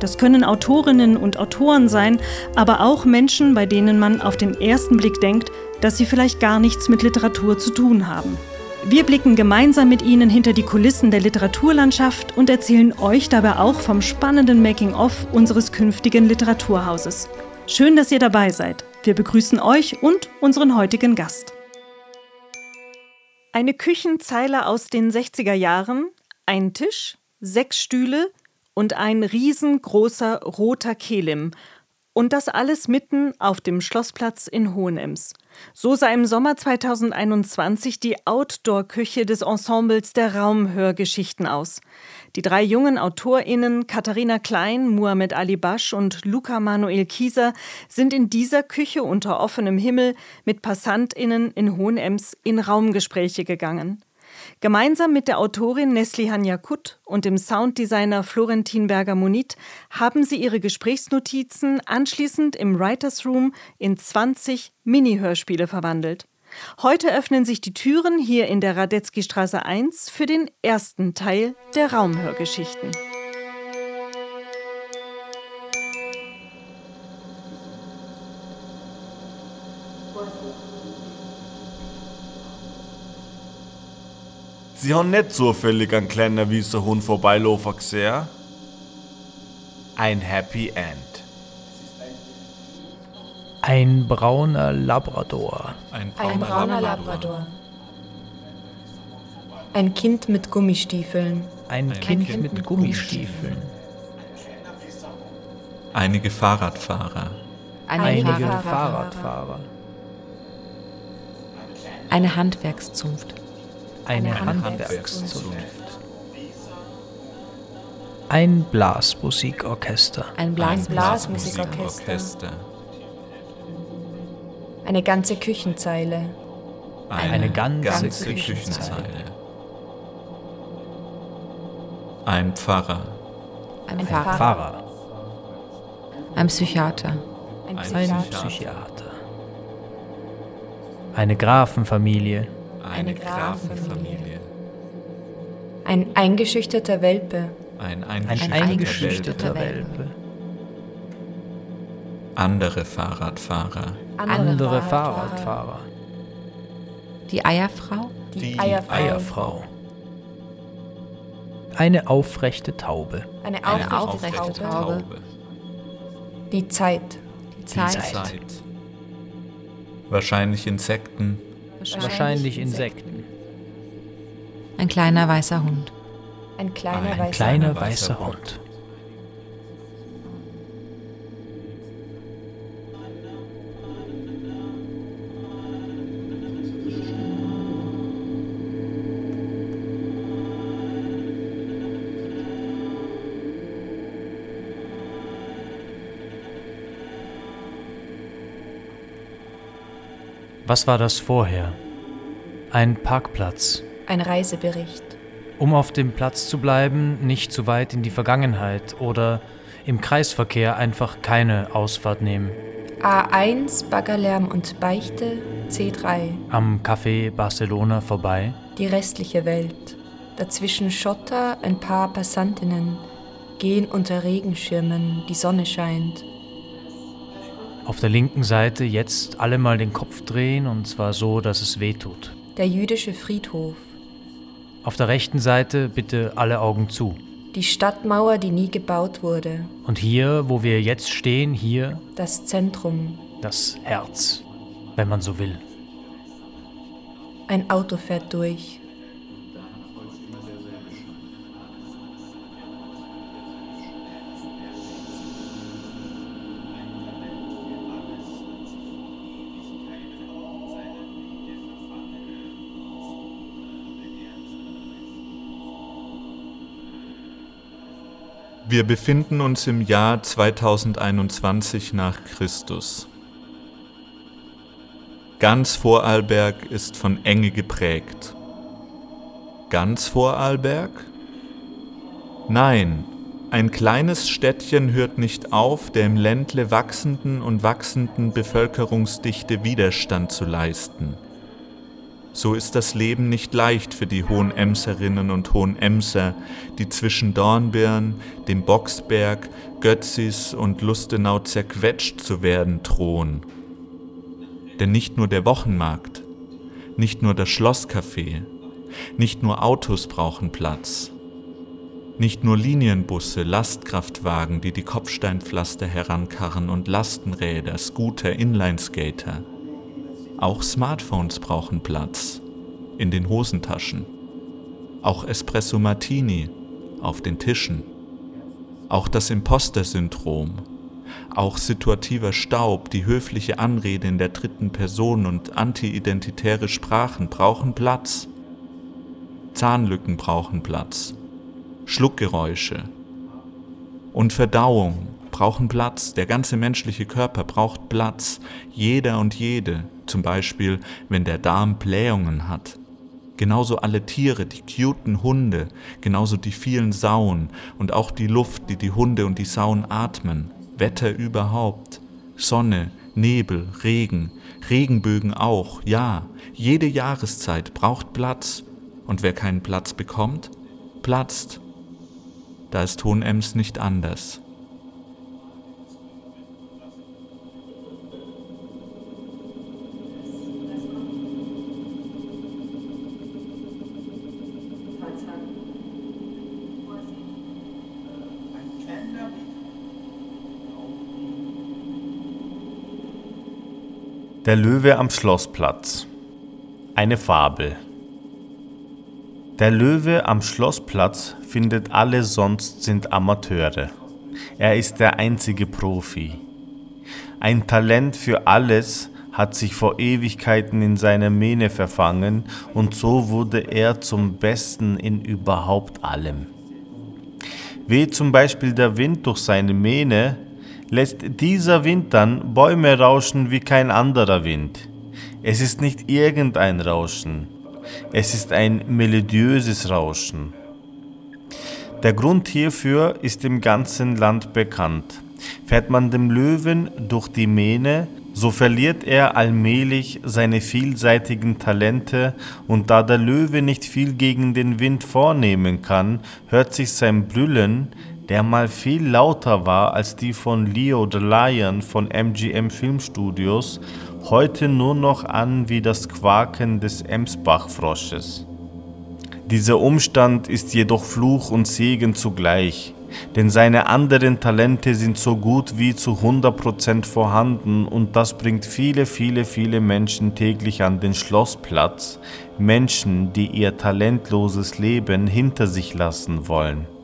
Das können Autorinnen und Autoren sein, aber auch Menschen, bei denen man auf den ersten Blick denkt, dass sie vielleicht gar nichts mit Literatur zu tun haben. Wir blicken gemeinsam mit Ihnen hinter die Kulissen der Literaturlandschaft und erzählen euch dabei auch vom spannenden Making-of unseres künftigen Literaturhauses. Schön, dass ihr dabei seid. Wir begrüßen euch und unseren heutigen Gast. Eine Küchenzeile aus den 60er Jahren, ein Tisch, sechs Stühle und ein riesengroßer roter Kelim – und das alles mitten auf dem Schlossplatz in Hohenems. So sah im Sommer 2021 die Outdoor-Küche des Ensembles der Raumhörgeschichten aus. Die drei jungen AutorInnen Katharina Klein, Muhammad Ali Basch und Luca Manuel Kieser sind in dieser Küche unter offenem Himmel mit PassantInnen in Hohenems in Raumgespräche gegangen. Gemeinsam mit der Autorin Neslihan Yakut und dem Sounddesigner Florentin Berger-Monit haben sie ihre Gesprächsnotizen anschließend im Writers Room in 20 Mini-Hörspiele verwandelt. Heute öffnen sich die Türen hier in der Radetzky Straße 1 für den ersten Teil der Raumhörgeschichten. Sie haben nicht zufällig einen kleinen weißen Hund vorbeilaufen gesehen? Ein Happy End. Ein brauner Labrador. Ein brauner, Ein brauner Labrador. Ein Kind mit Gummistiefeln. Ein, Ein kind, kind, mit Gummistiefeln. Einige Fahrradfahrer. Einige, Einige Fahrradfahrer. Fahrradfahrer. Eine Handwerkszunft eine Handwerkszunft. Ein Blasmusikorchester. Ein Blas Blasmusikorchester. Eine ganze Küchenzeile. Eine, eine ganze, ganze Küchenzeile. Ein Pfarrer. Ein, ein Pfarrer. Pfarrer. Ein Psychiater. Ein Psychiater. Ein Psychiater. Eine Grafenfamilie eine Grafenfamilie. Ein eingeschüchterter Welpe. Ein eingeschüchterter, ein eingeschüchterter Welpe. Andere Fahrradfahrer. Andere, Andere Fahrradfahrer. Fahrradfahrer. Die Eierfrau. Die, Die Eierfrau. Eierfrau. Eine aufrechte Taube. Eine aufrechte, Eine aufrechte Taube. Taube. Die Zeit. Die Zeit. Die Zeit. Wahrscheinlich Insekten, Wahrscheinlich Insekten. Ein kleiner weißer Hund. Ein kleiner, Ein weißer, kleiner weißer Hund. Was war das vorher? Ein Parkplatz. Ein Reisebericht. Um auf dem Platz zu bleiben, nicht zu weit in die Vergangenheit oder im Kreisverkehr einfach keine Ausfahrt nehmen. A1 Baggerlärm und Beichte C3. Am Café Barcelona vorbei. Die restliche Welt. Dazwischen Schotter, ein paar Passantinnen, gehen unter Regenschirmen, die Sonne scheint. Auf der linken Seite jetzt alle mal den Kopf drehen und zwar so, dass es weh tut. Der jüdische Friedhof. Auf der rechten Seite bitte alle Augen zu. Die Stadtmauer, die nie gebaut wurde. Und hier, wo wir jetzt stehen, hier. Das Zentrum. Das Herz, wenn man so will. Ein Auto fährt durch. Wir befinden uns im Jahr 2021 nach Christus. Ganz Vorarlberg ist von Enge geprägt. Ganz Vorarlberg? Nein, ein kleines Städtchen hört nicht auf, der im Ländle wachsenden und wachsenden Bevölkerungsdichte Widerstand zu leisten. So ist das Leben nicht leicht für die Hohenemserinnen und Hohenemser, die zwischen Dornbirn, dem Boxberg, Götzis und Lustenau zerquetscht zu werden drohen. Denn nicht nur der Wochenmarkt, nicht nur das Schlosscafé, nicht nur Autos brauchen Platz. Nicht nur Linienbusse, Lastkraftwagen, die die Kopfsteinpflaster herankarren und Lastenräder, Scooter, Inlineskater. Auch Smartphones brauchen Platz in den Hosentaschen. Auch Espresso Martini auf den Tischen. Auch das Imposter-Syndrom. Auch situativer Staub, die höfliche Anrede in der dritten Person und anti-identitäre Sprachen brauchen Platz. Zahnlücken brauchen Platz. Schluckgeräusche und Verdauung brauchen Platz. Der ganze menschliche Körper braucht Platz. Jeder und jede zum Beispiel wenn der Darm Blähungen hat. Genauso alle Tiere, die cuten Hunde, genauso die vielen Sauen und auch die Luft, die die Hunde und die Sauen atmen, Wetter überhaupt, Sonne, Nebel, Regen, Regenbögen auch, ja, jede Jahreszeit braucht Platz und wer keinen Platz bekommt, platzt. Da ist Hohenems nicht anders. Der Löwe am Schlossplatz. Eine Fabel. Der Löwe am Schlossplatz findet alle sonst sind Amateure. Er ist der einzige Profi. Ein Talent für alles hat sich vor Ewigkeiten in seiner Mähne verfangen und so wurde er zum Besten in überhaupt allem. Weht zum Beispiel der Wind durch seine Mähne, lässt dieser Wind dann Bäume rauschen wie kein anderer Wind. Es ist nicht irgendein Rauschen, es ist ein melodiöses Rauschen. Der Grund hierfür ist im ganzen Land bekannt. Fährt man dem Löwen durch die Mähne, so verliert er allmählich seine vielseitigen Talente, und da der Löwe nicht viel gegen den Wind vornehmen kann, hört sich sein Brüllen, der mal viel lauter war als die von Leo the Lion von MGM Filmstudios, heute nur noch an wie das Quaken des Emsbachfrosches. Dieser Umstand ist jedoch Fluch und Segen zugleich, denn seine anderen Talente sind so gut wie zu 100% vorhanden und das bringt viele, viele, viele Menschen täglich an den Schlossplatz, Menschen, die ihr talentloses Leben hinter sich lassen wollen.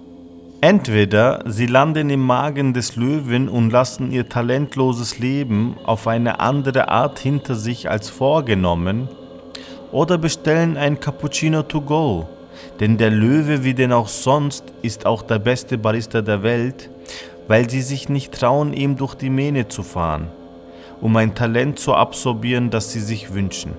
Entweder sie landen im Magen des Löwen und lassen ihr talentloses Leben auf eine andere Art hinter sich als vorgenommen, oder bestellen ein Cappuccino to go, denn der Löwe, wie denn auch sonst, ist auch der beste Barista der Welt, weil sie sich nicht trauen, ihm durch die Mähne zu fahren, um ein Talent zu absorbieren, das sie sich wünschen.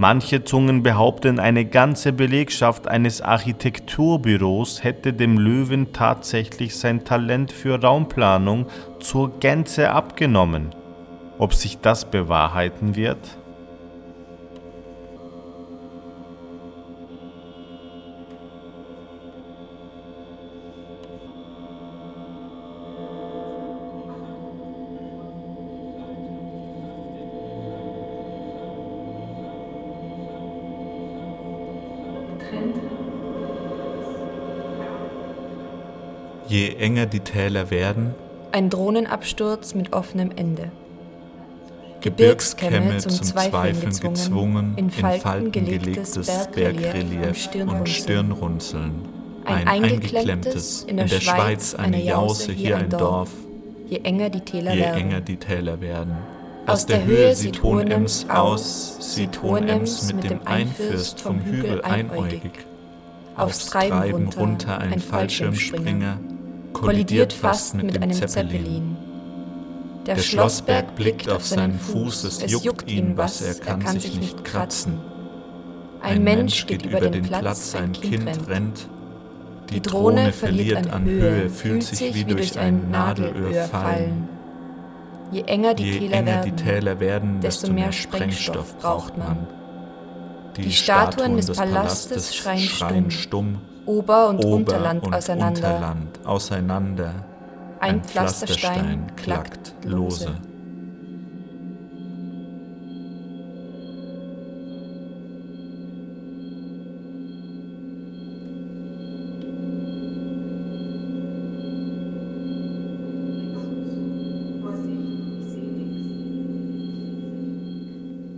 Manche Zungen behaupten, eine ganze Belegschaft eines Architekturbüros hätte dem Löwen tatsächlich sein Talent für Raumplanung zur Gänze abgenommen. Ob sich das bewahrheiten wird? Je enger die Täler werden, Ein Drohnenabsturz mit offenem Ende. Gebirgskämme zum Zweifeln gezwungen, in Falten gelegtes Bergrelief und Stirnrunzeln. Ein eingeklemmtes, in der Schweiz eine Jause, hier ein Dorf. Je enger die Täler Je werden. enger die Täler werden. Aus der Höhe sieht Hohenems aus, sieht Hohenems mit dem Einfürst vom Hügel einäugig. Aufs Treiben runter ein Fallschirmspringer, kollidiert fast mit einem Zeppelin. Der Schlossberg blickt auf seinen Fuß, es juckt ihn was, er kann sich nicht kratzen. Ein Mensch geht über den Platz, sein Kind rennt. Die Drohne verliert an Höhe, fühlt sich wie durch ein Nadelöhr fallen. Je enger die, Je Täler, enger werden, die Täler werden, desto mehr Sprengstoff braucht man. Die Statuen des Palastes schreien stumm, Ober- und Ober Unterland und auseinander. Unterland auseinander. Ein, Ein Pflasterstein klackt lose.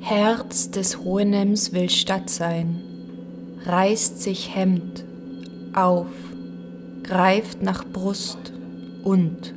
Herz des Hohenems will Stadt sein, reißt sich Hemd auf, greift nach Brust und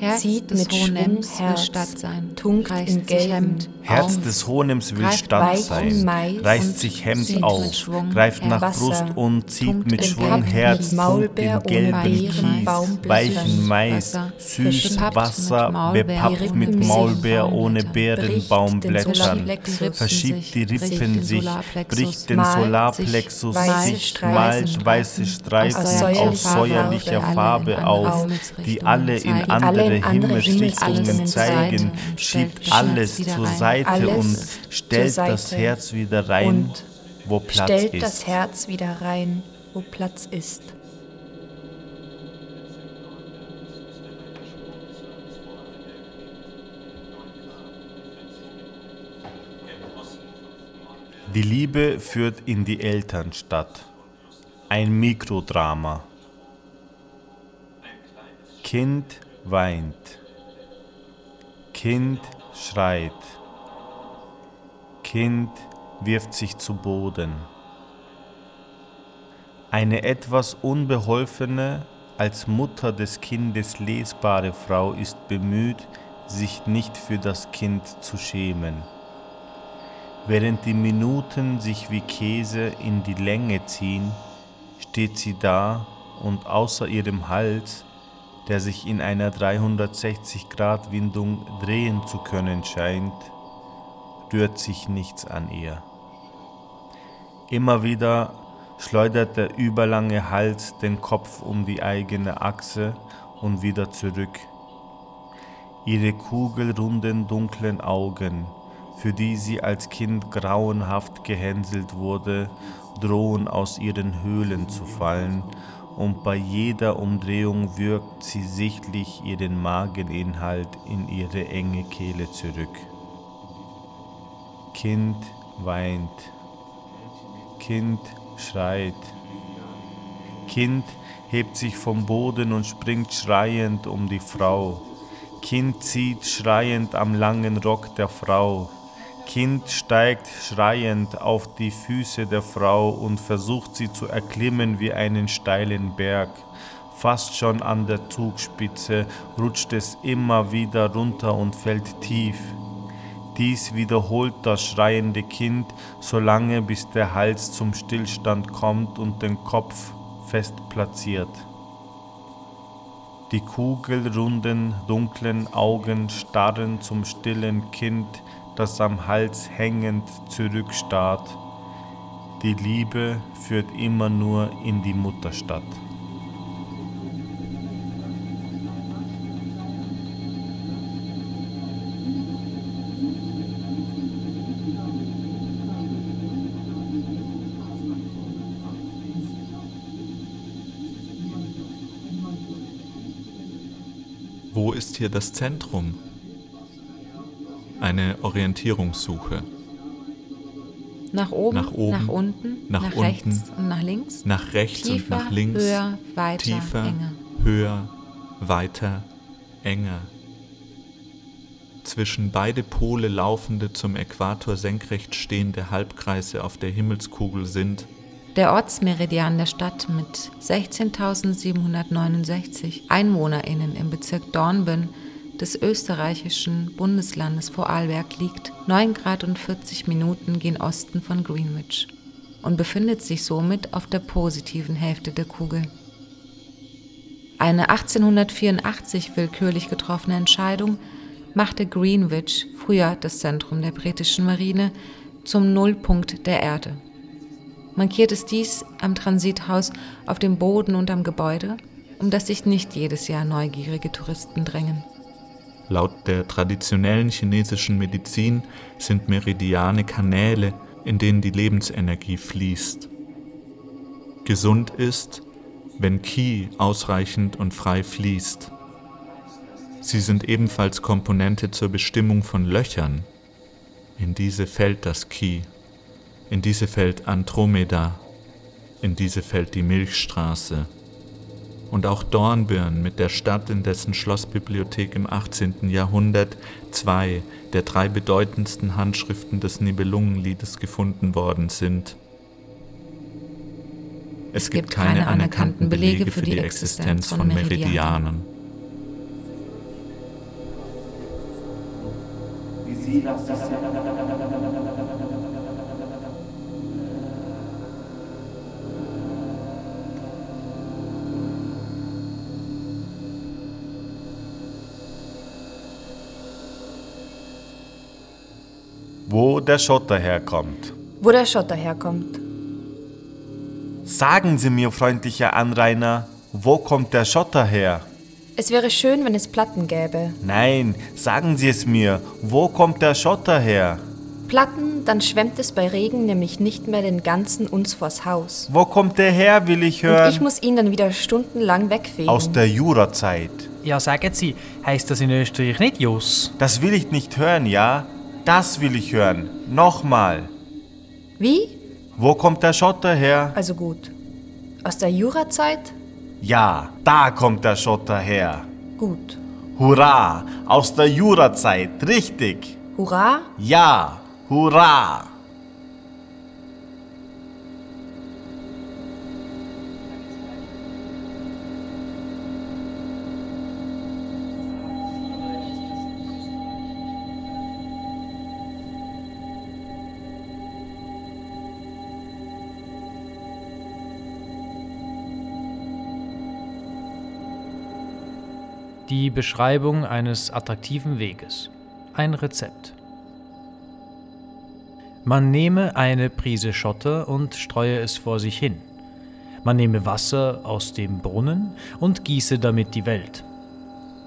Herz zieht des mit Hohenems Schwung Herz, Stadt sein, tunkt in Gelb, Hemd Herz auf, des Hohenems will Stadt sein, reißt sich Hemd auf, greift nach Wasser, Brust und zieht mit Schwung Herz, tunkt in gelben Kies, weichen Mais, süß Wasser, bepappt mit Maulbeer sich ohne Beerenbaumblättern, Solarplexus, verschiebt die Rippen den sich, bricht den Solarplexus sich sich, malt weiße Streifen aus säuerlicher Farbe auf, die alle in Himmelsrichtungen andere Himmelsrichtungen Himmelsrichtungen zeigen, zeigen. schiebt Stellt alles zur. Seite und stellt das Herz wieder rein, wo Platz stellt ist. das Herz wieder rein, wo Platz ist. Die Liebe führt in die Elternstadt. Ein Mikrodrama. Kind weint. Kind schreit. Kind wirft sich zu Boden. Eine etwas unbeholfene, als Mutter des Kindes lesbare Frau ist bemüht, sich nicht für das Kind zu schämen. Während die Minuten sich wie Käse in die Länge ziehen, steht sie da und außer ihrem Hals, der sich in einer 360-Grad-Windung drehen zu können scheint, rührt sich nichts an ihr. Immer wieder schleudert der überlange Hals den Kopf um die eigene Achse und wieder zurück. Ihre kugelrunden dunklen Augen, für die sie als Kind grauenhaft gehänselt wurde, drohen aus ihren Höhlen zu fallen, und bei jeder Umdrehung wirkt sie sichtlich ihren Mageninhalt in ihre enge Kehle zurück. Kind weint, Kind schreit, Kind hebt sich vom Boden und springt schreiend um die Frau. Kind zieht schreiend am langen Rock der Frau. Kind steigt schreiend auf die Füße der Frau und versucht sie zu erklimmen wie einen steilen Berg. Fast schon an der Zugspitze rutscht es immer wieder runter und fällt tief. Dies wiederholt das schreiende Kind, solange bis der Hals zum Stillstand kommt und den Kopf fest platziert. Die kugelrunden, dunklen Augen starren zum stillen Kind, das am Hals hängend zurückstarrt. Die Liebe führt immer nur in die Mutterstadt. Wo ist hier das Zentrum? Eine Orientierungssuche. Nach oben, Nach oben, nach unten, nach nach, unten, rechts und nach links. Nach rechts Tiefer, und nach links. höher, weiter, tiefer, enger. höher, weiter, enger. Zwischen beide Pole laufende zum Äquator senkrecht stehende Halbkreise auf der Himmelskugel sind Der Ortsmeridian der Stadt mit 16.769 EinwohnerInnen im Bezirk Dornbirn des österreichischen Bundeslandes Vorarlberg liegt 9 Grad und 40 Minuten gen Osten von Greenwich und befindet sich somit auf der positiven Hälfte der Kugel. Eine 1884 willkürlich getroffene Entscheidung machte Greenwich, früher das Zentrum der britischen Marine, zum Nullpunkt der Erde. Markiert es dies am Transithaus auf dem Boden und am Gebäude, um das sich nicht jedes Jahr neugierige Touristen drängen. Laut der traditionellen chinesischen Medizin sind Meridiane Kanäle, in denen die Lebensenergie fließt. Gesund ist, wenn Qi ausreichend und frei fließt. Sie sind ebenfalls Komponente zur Bestimmung von Löchern. In diese fällt das Qi, in diese fällt Andromeda, in diese fällt die Milchstraße. Und auch Dornbirn mit der Stadt, in dessen Schlossbibliothek im 18. Jahrhundert zwei der drei bedeutendsten Handschriften des Nibelungenliedes gefunden worden sind. Es, es gibt, gibt keine anerkannten Belege für die Existenz von Meridianen. Wo der Schotter herkommt. Wo der Schotter herkommt. Sagen Sie mir, freundlicher Anrainer, wo kommt der Schotter her? Es wäre schön, wenn es Platten gäbe. Nein, sagen Sie es mir. Wo kommt der Schotter her? Platten, dann schwemmt es bei Regen nämlich nicht mehr den ganzen uns vors Haus. Wo kommt der her, will ich hören? Und ich muss ihn dann wieder stundenlang wegfegen. Aus der Jurazeit. Ja, sagen Sie, heißt das in Österreich nicht Jus? Das will ich nicht hören, ja? Das will ich hören. Nochmal. Wie? Wo kommt der Schotter her? Also gut. Aus der Jurazeit? Ja, da kommt der Schotter her. Gut. Hurra, aus der Jurazeit, richtig. Hurra? Ja, hurra. Die Beschreibung eines attraktiven Weges. Ein Rezept. Man nehme eine Prise Schotter und streue es vor sich hin. Man nehme Wasser aus dem Brunnen und gieße damit die Welt.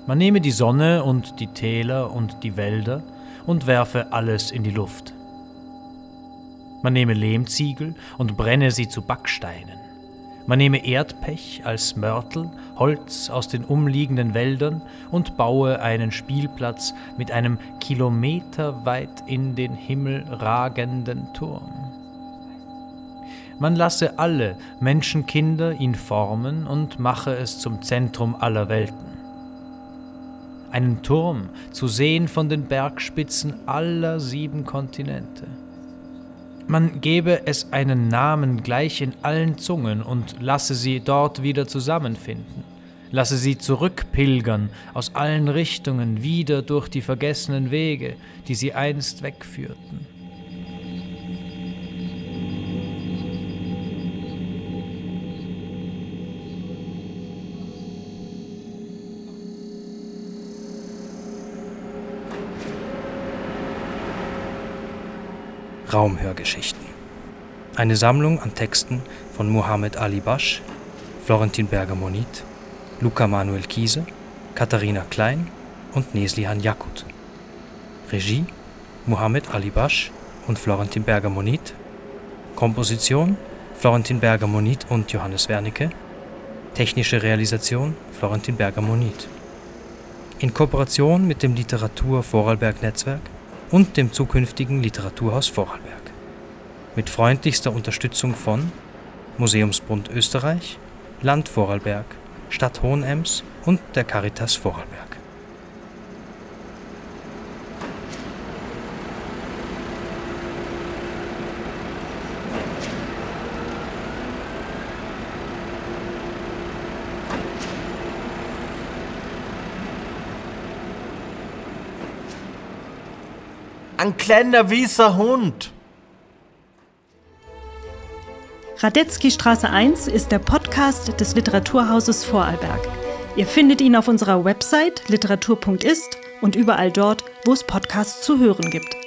Man nehme die Sonne und die Täler und die Wälder und werfe alles in die Luft. Man nehme Lehmziegel und brenne sie zu Backsteinen. Man nehme Erdpech als Mörtel, Holz aus den umliegenden Wäldern und baue einen Spielplatz mit einem kilometerweit in den Himmel ragenden Turm. Man lasse alle Menschenkinder ihn formen und mache es zum Zentrum aller Welten. Einen Turm zu sehen von den Bergspitzen aller sieben Kontinente man gebe es einen Namen gleich in allen Zungen und lasse sie dort wieder zusammenfinden. Lasse sie zurückpilgern aus allen Richtungen wieder durch die vergessenen Wege, die sie einst wegführten. Raumhörgeschichten. Eine Sammlung an Texten von Mohammed Ali Basch, Florentin Berger-Monit, Luca Manuel Kiese, Katharina Klein und Neslihan Jakut. Regie Mohammed Ali Basch und Florentin Berger-Monit. Komposition Florentin Berger-Monit und Johannes Wernicke. Technische Realisation Florentin Berger-Monit. In Kooperation mit dem Literatur Vorarlberg Netzwerk und dem zukünftigen Literaturhaus Vorarlberg. Mit freundlichster Unterstützung von Museumsbund Österreich, Land Vorarlberg, Stadt Hohenems und der Caritas Vorarlberg. Ein kleiner weißer Hund. Radetzky Straße 1 ist der Podcast des Literaturhauses Vorarlberg. Ihr findet ihn auf unserer Website literatur.ist und überall dort, wo es Podcasts zu hören gibt.